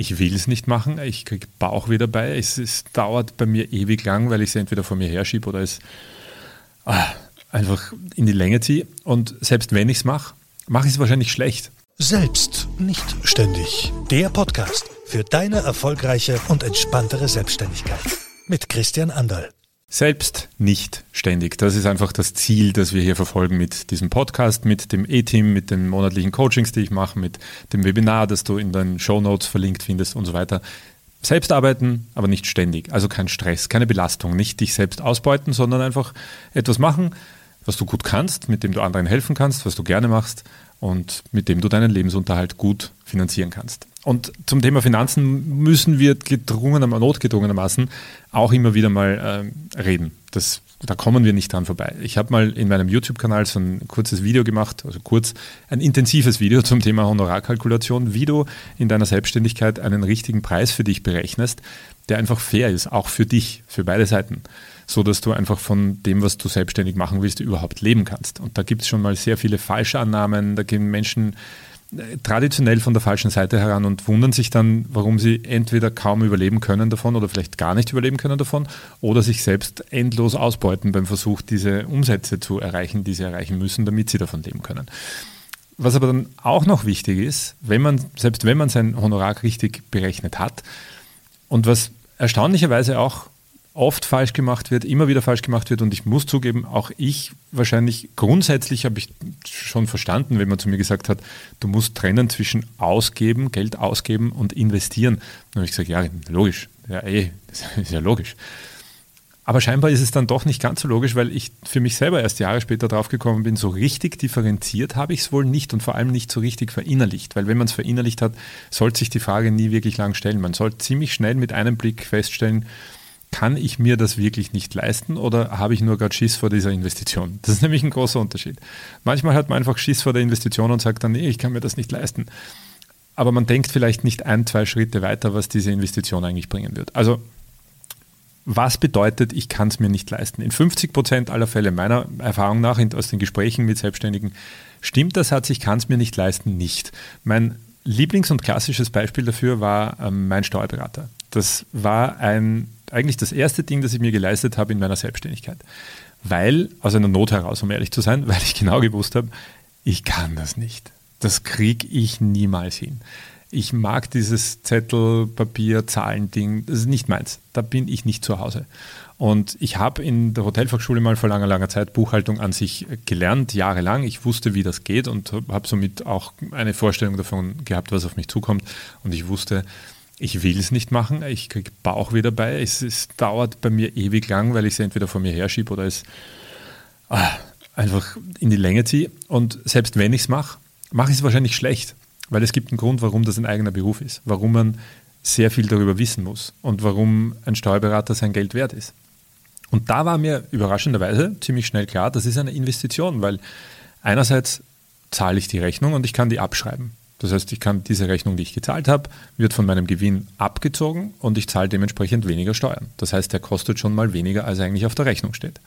ich will es nicht machen, ich kriege Bauchweh dabei, es, es, dauert bei mir ewig lang, weil ich es entweder vor mir herschiebe oder es ah, einfach in die Länge ziehe. Und selbst wenn ich es mache, mache ich es wahrscheinlich schlecht. Selbst nicht ständig. Der Podcast für deine erfolgreiche und entspanntere Selbstständigkeit. Mit Christian Anderl. Selbst nicht ständig. Das ist einfach das Ziel, das wir hier verfolgen mit diesem Podcast, mit dem E-Team, mit den monatlichen Coachings, die ich mache, mit dem Webinar, das du in deinen Show Notes verlinkt findest und so weiter. Selbst arbeiten, aber nicht ständig. Also kein Stress, keine Belastung. Nicht dich selbst ausbeuten, sondern einfach etwas machen, was du gut kannst, mit dem du anderen helfen kannst, was du gerne machst und mit dem du deinen Lebensunterhalt gut finanzieren kannst. Und zum Thema Finanzen müssen wir gedrungenermaßen, notgedrungenermaßen auch immer wieder mal äh, reden. Das, da kommen wir nicht dran vorbei. Ich habe mal in meinem YouTube-Kanal so ein kurzes Video gemacht, also kurz, ein intensives Video zum Thema Honorarkalkulation, wie du in deiner Selbstständigkeit einen richtigen Preis für dich berechnest, der einfach fair ist, auch für dich, für beide Seiten so dass du einfach von dem, was du selbstständig machen willst, überhaupt leben kannst. Und da gibt es schon mal sehr viele falsche Annahmen, da gehen Menschen traditionell von der falschen Seite heran und wundern sich dann, warum sie entweder kaum überleben können davon oder vielleicht gar nicht überleben können davon oder sich selbst endlos ausbeuten beim Versuch, diese Umsätze zu erreichen, die sie erreichen müssen, damit sie davon leben können. Was aber dann auch noch wichtig ist, wenn man, selbst wenn man sein Honorar richtig berechnet hat und was erstaunlicherweise auch oft falsch gemacht wird, immer wieder falsch gemacht wird. Und ich muss zugeben, auch ich wahrscheinlich grundsätzlich habe ich schon verstanden, wenn man zu mir gesagt hat, du musst trennen zwischen ausgeben, Geld ausgeben und investieren. Dann habe ich gesagt, ja, logisch. Ja, eh, ist ja logisch. Aber scheinbar ist es dann doch nicht ganz so logisch, weil ich für mich selber erst Jahre später draufgekommen bin, so richtig differenziert habe ich es wohl nicht und vor allem nicht so richtig verinnerlicht. Weil wenn man es verinnerlicht hat, sollte sich die Frage nie wirklich lang stellen. Man sollte ziemlich schnell mit einem Blick feststellen, kann ich mir das wirklich nicht leisten oder habe ich nur gerade Schiss vor dieser Investition? Das ist nämlich ein großer Unterschied. Manchmal hat man einfach Schiss vor der Investition und sagt dann, nee, ich kann mir das nicht leisten. Aber man denkt vielleicht nicht ein, zwei Schritte weiter, was diese Investition eigentlich bringen wird. Also was bedeutet, ich kann es mir nicht leisten? In 50 Prozent aller Fälle meiner Erfahrung nach aus den Gesprächen mit Selbstständigen stimmt der Satz, ich kann es mir nicht leisten, nicht. Mein Lieblings- und klassisches Beispiel dafür war ähm, mein Steuerberater. Das war ein eigentlich das erste Ding, das ich mir geleistet habe in meiner Selbstständigkeit. Weil, aus einer Not heraus, um ehrlich zu sein, weil ich genau gewusst habe, ich kann das nicht. Das kriege ich niemals hin. Ich mag dieses Zettel, Papier, Zahlen-Ding, das ist nicht meins. Da bin ich nicht zu Hause. Und ich habe in der Hotelfachschule mal vor langer, langer Zeit Buchhaltung an sich gelernt, jahrelang. Ich wusste, wie das geht und habe somit auch eine Vorstellung davon gehabt, was auf mich zukommt. Und ich wusste, ich will es nicht machen, ich kriege Bauchweh dabei. Es, es, dauert bei mir ewig lang, weil ich es entweder vor mir herschiebe oder es ah, einfach in die Länge ziehe. Und selbst wenn ich es mache, mache ich es wahrscheinlich schlecht, weil es gibt einen Grund, warum das ein eigener Beruf ist, warum man sehr viel darüber wissen muss und warum ein Steuerberater sein Geld wert ist. Und da war mir überraschenderweise ziemlich schnell klar, das ist eine Investition, weil einerseits zahle ich die Rechnung und ich kann die abschreiben. Das heißt, ich kann diese Rechnung, die ich gezahlt habe, wird von meinem Gewinn abgezogen und ich zahle dementsprechend weniger Steuern. Das heißt, der kostet schon mal weniger, als eigentlich auf der Rechnung steht.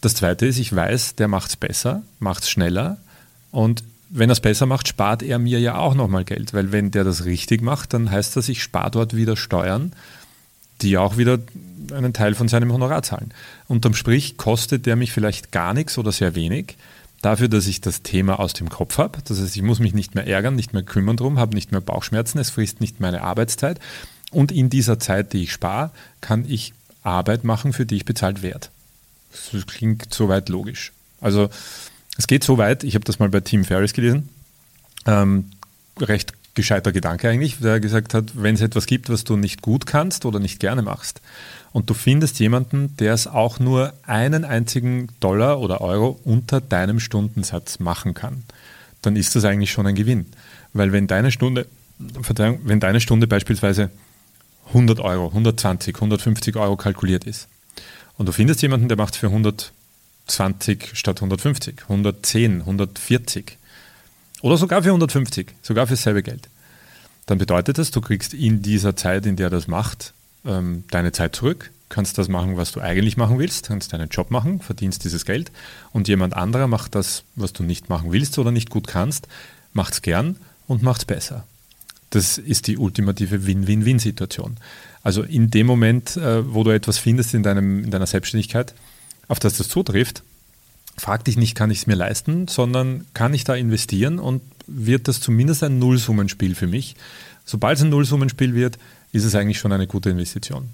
Das zweite ist, ich weiß, der macht es besser, macht es schneller und wenn er es besser macht, spart er mir ja auch nochmal Geld, weil wenn der das richtig macht, dann heißt das, ich spare dort wieder Steuern, die auch wieder einen Teil von seinem Honorar zahlen. Unterm Strich kostet der mich vielleicht gar nichts oder sehr wenig, dafür, dass ich das Thema aus dem Kopf habe. Das heißt, ich muss mich nicht mehr ärgern, nicht mehr kümmern drum, habe nicht mehr Bauchschmerzen, es frisst nicht meine Arbeitszeit. Und in dieser Zeit, die ich spare, kann ich Arbeit machen, für die ich bezahlt werde. Das klingt soweit logisch. Also es geht so weit, ich habe das mal bei Tim Ferriss gelesen, ähm, recht gescheiter Gedanke eigentlich, der gesagt hat, wenn es etwas gibt, was du nicht gut kannst oder nicht gerne machst, und du findest jemanden, der es auch nur einen einzigen Dollar oder Euro unter deinem Stundensatz machen kann, dann ist das eigentlich schon ein Gewinn. Weil wenn deine Stunde, Verzeihung, wenn deine Stunde beispielsweise 100 Euro, 120, 150 Euro kalkuliert ist und du findest jemanden, der macht für 120 statt 150, 110, 140 oder sogar für 150, sogar für dasselbe Geld, dann bedeutet das, du kriegst in dieser Zeit, in der er das macht, ähm, deine Zeit zurück, kannst das machen, was du eigentlich machen willst, kannst deinen Job machen, verdienst dieses Geld und jemand anderer macht das, was du nicht machen willst oder nicht gut kannst, macht es gern und macht es besser. Das ist die ultimative Win-Win-Win-Situation. Also in dem Moment, äh, wo du etwas findest in, deinem, in deiner Selbstständigkeit, auf das das zutrifft, frag dich nicht, kann ich es mir leisten, sondern kann ich da investieren und wird das zumindest ein Nullsummenspiel für mich. Sobald es ein Nullsummenspiel wird, ist es eigentlich schon eine gute Investition.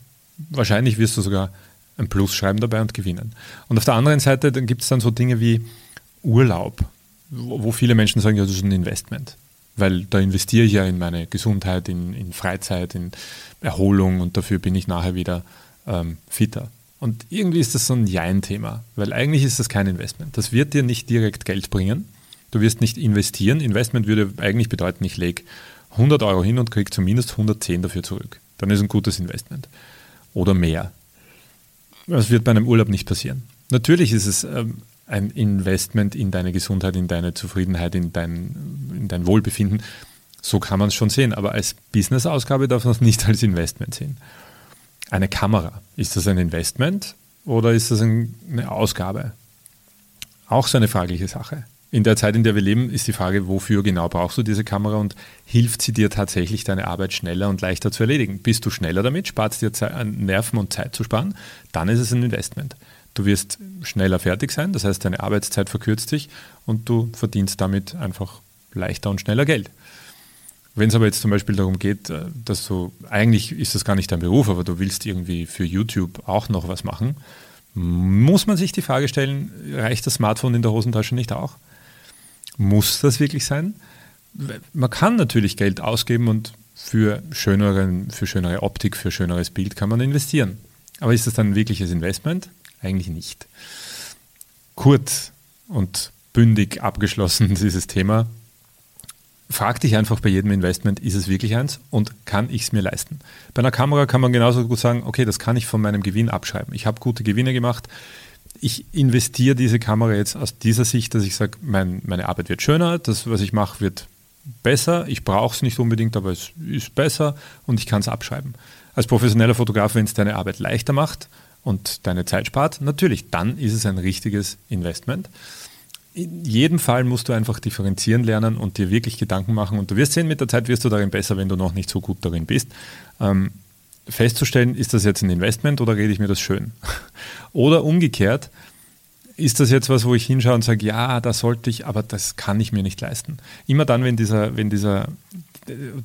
Wahrscheinlich wirst du sogar ein Plus schreiben dabei und gewinnen. Und auf der anderen Seite gibt es dann so Dinge wie Urlaub, wo viele Menschen sagen, ja, das ist ein Investment. Weil da investiere ich ja in meine Gesundheit, in, in Freizeit, in Erholung und dafür bin ich nachher wieder ähm, fitter. Und irgendwie ist das so ein Jein-Thema, weil eigentlich ist das kein Investment. Das wird dir nicht direkt Geld bringen. Du wirst nicht investieren. Investment würde eigentlich bedeuten, ich lege 100 Euro hin und kriege zumindest 110 dafür zurück. Dann ist ein gutes Investment. Oder mehr. Das wird bei einem Urlaub nicht passieren. Natürlich ist es ähm, ein Investment in deine Gesundheit, in deine Zufriedenheit, in dein, in dein Wohlbefinden. So kann man es schon sehen, aber als Business-Ausgabe darf man es nicht als Investment sehen. Eine Kamera, ist das ein Investment oder ist das eine Ausgabe? Auch so eine fragliche Sache. In der Zeit, in der wir leben, ist die Frage, wofür genau brauchst du diese Kamera und hilft sie dir tatsächlich, deine Arbeit schneller und leichter zu erledigen? Bist du schneller damit, spart es dir Zeit, Nerven und Zeit zu sparen, dann ist es ein Investment. Du wirst schneller fertig sein, das heißt, deine Arbeitszeit verkürzt sich und du verdienst damit einfach leichter und schneller Geld. Wenn es aber jetzt zum Beispiel darum geht, äh, dass du, eigentlich ist das gar nicht dein Beruf, aber du willst irgendwie für YouTube auch noch was machen, muss man sich die Frage stellen, reicht das Smartphone in der Hosentasche nicht auch? Muss das wirklich sein? Man kann natürlich Geld ausgeben und für, schöneren, für schönere Optik, für schöneres Bild kann man investieren. Aber ist das dann ein wirkliches Investment? Eigentlich nicht. Kurz und bündig abgeschlossen dieses Thema. Frag dich einfach bei jedem Investment, ist es wirklich eins und kann ich es mir leisten? Bei einer Kamera kann man genauso gut sagen, okay, das kann ich von meinem Gewinn abschreiben. Ich habe gute Gewinne gemacht. Ich investiere diese Kamera jetzt aus dieser Sicht, dass ich sage, mein, meine Arbeit wird schöner, das, was ich mache, wird besser. Ich brauche es nicht unbedingt, aber es ist besser und ich kann es abschreiben. Als professioneller Fotograf, wenn es deine Arbeit leichter macht, und deine Zeit spart, natürlich, dann ist es ein richtiges Investment. In jedem Fall musst du einfach differenzieren lernen und dir wirklich Gedanken machen. Und du wirst sehen, mit der Zeit wirst du darin besser, wenn du noch nicht so gut darin bist. Ähm, festzustellen, ist das jetzt ein Investment oder rede ich mir das schön? oder umgekehrt, ist das jetzt was, wo ich hinschaue und sage, ja, da sollte ich, aber das kann ich mir nicht leisten. Immer dann, wenn dieser, wenn dieser,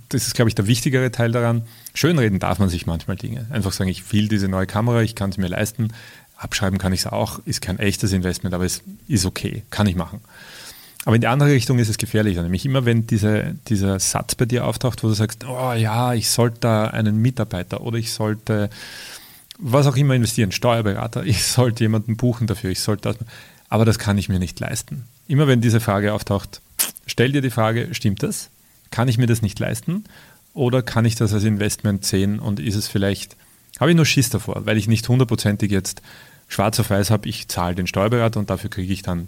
das ist, glaube ich, der wichtigere Teil daran. Schönreden darf man sich manchmal Dinge. Einfach sagen, ich will diese neue Kamera, ich kann es mir leisten. Abschreiben kann ich es auch, ist kein echtes Investment, aber es ist okay, kann ich machen. Aber in die andere Richtung ist es gefährlicher. Nämlich immer, wenn diese, dieser Satz bei dir auftaucht, wo du sagst, oh ja, ich sollte da einen Mitarbeiter oder ich sollte was auch immer investieren, Steuerberater, ich sollte jemanden buchen dafür, ich sollte das, aber das kann ich mir nicht leisten. Immer wenn diese Frage auftaucht, stell dir die Frage, stimmt das? Kann ich mir das nicht leisten? Oder kann ich das als Investment sehen und ist es vielleicht, habe ich nur Schiss davor, weil ich nicht hundertprozentig jetzt schwarz auf weiß habe, ich zahle den Steuerberater und dafür kriege ich dann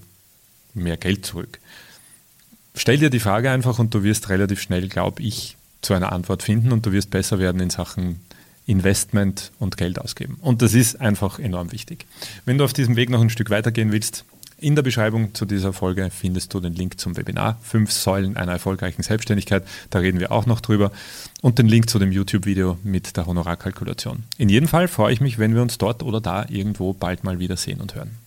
mehr Geld zurück. Stell dir die Frage einfach und du wirst relativ schnell, glaube ich, zu einer Antwort finden und du wirst besser werden in Sachen Investment und Geld ausgeben. Und das ist einfach enorm wichtig. Wenn du auf diesem Weg noch ein Stück weitergehen willst, in der Beschreibung zu dieser Folge findest du den Link zum Webinar Fünf Säulen einer erfolgreichen Selbstständigkeit. Da reden wir auch noch drüber. Und den Link zu dem YouTube-Video mit der Honorarkalkulation. In jedem Fall freue ich mich, wenn wir uns dort oder da irgendwo bald mal wieder sehen und hören.